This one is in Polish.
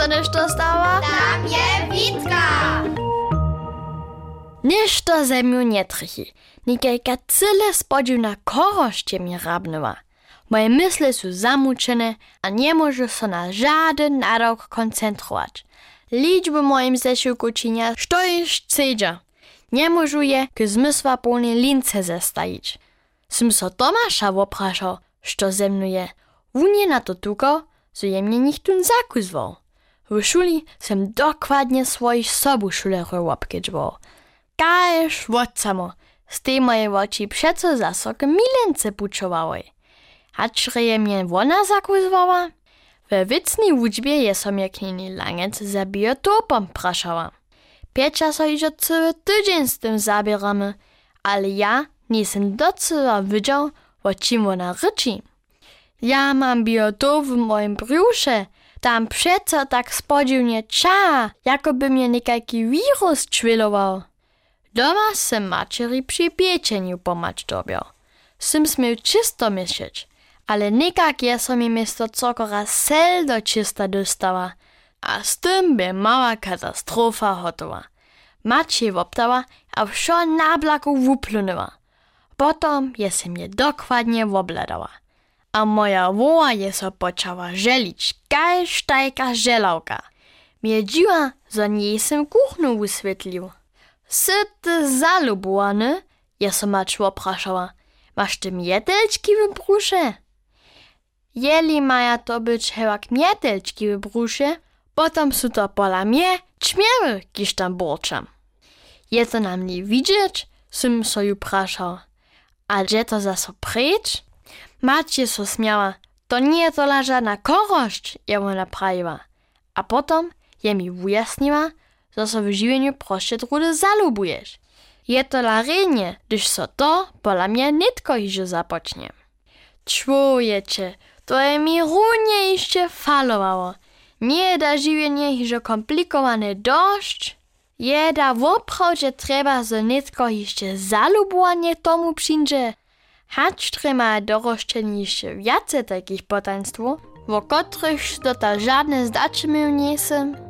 dostaneš to stała? Tam je Witka! Niż to zemju nie trichy. Nikajka cyle spodził na koroście mi rabnywa. Moje mysle są zamuczone, a nie może się na żaden nadok koncentrować. Liczby moim zesiłku czynia, što już. Nie może je k zmysła pełnej lince zestajić. Sym so Tomasza wopraszał, što ze mną je. Wunie na to tukał, so je mnie nichtun zakuzwał. W szuli sem dokładnie swoich sobu szulerów obkedźwał. Kajesz wot samo, z tej moje oči přeco zasok milence pučowały. Hačre je mnie wona zakuzwała? We wycnej wuczbie je som je knini langec za biotopom praszała. Piecza so iżo cały tydzień z tym zabieramy, ale ja nisem docela widział, o czym ona ryczy. Ja mam biotop w moim brzusze, tam przeco tak spodziwnie cza, jakoby mnie niekajki wirus czwilował. Doma sem mačeri przy pieczeniu pomać dobiał. Sym smiał czysto myśleć, ale nikak je mi miesto cokora sel do czysta dostała, a z tym by mała katastrofa hotowa. Je woptała, a wsio na blaku wuplunęła. Potom je se mnie dokładnie wobladała. A moja woła je so poczęła żelić, kaj sztajka żelałka. Miedziła, że nie sem kuchnu wysvetlił. Sy ty zalubowany? Ja so macz opraszała. Masz ty mietelczki w brusze? Jeli maja to być hewak mietelczki w brusze, potom su to pola mnie ćmiery, kiż tam borczam. Je to nam nie widzieć? Sym so ju praszał. A gdzie to za so precz? Macie so śmiała. To nie to żadna korość, ja ona prawiła. A potom je mi wyjaśniła, że so w żywieniu proście trudy zalubujesz. Je to larenie, gdyż so to pola mnie nitko iże zapocznie. Człowiecze, to je mi runie jeszcze falowało. Nie da żywienie iże komplikowane dość. Je da woprawdzie trzeba, że nitko jeszcze zalubowanie tomu przyjdzie. Hacz trema doroszczeni jeszcze więcej takich potaństwo, wo których to ta żadne zdaczymy nie są.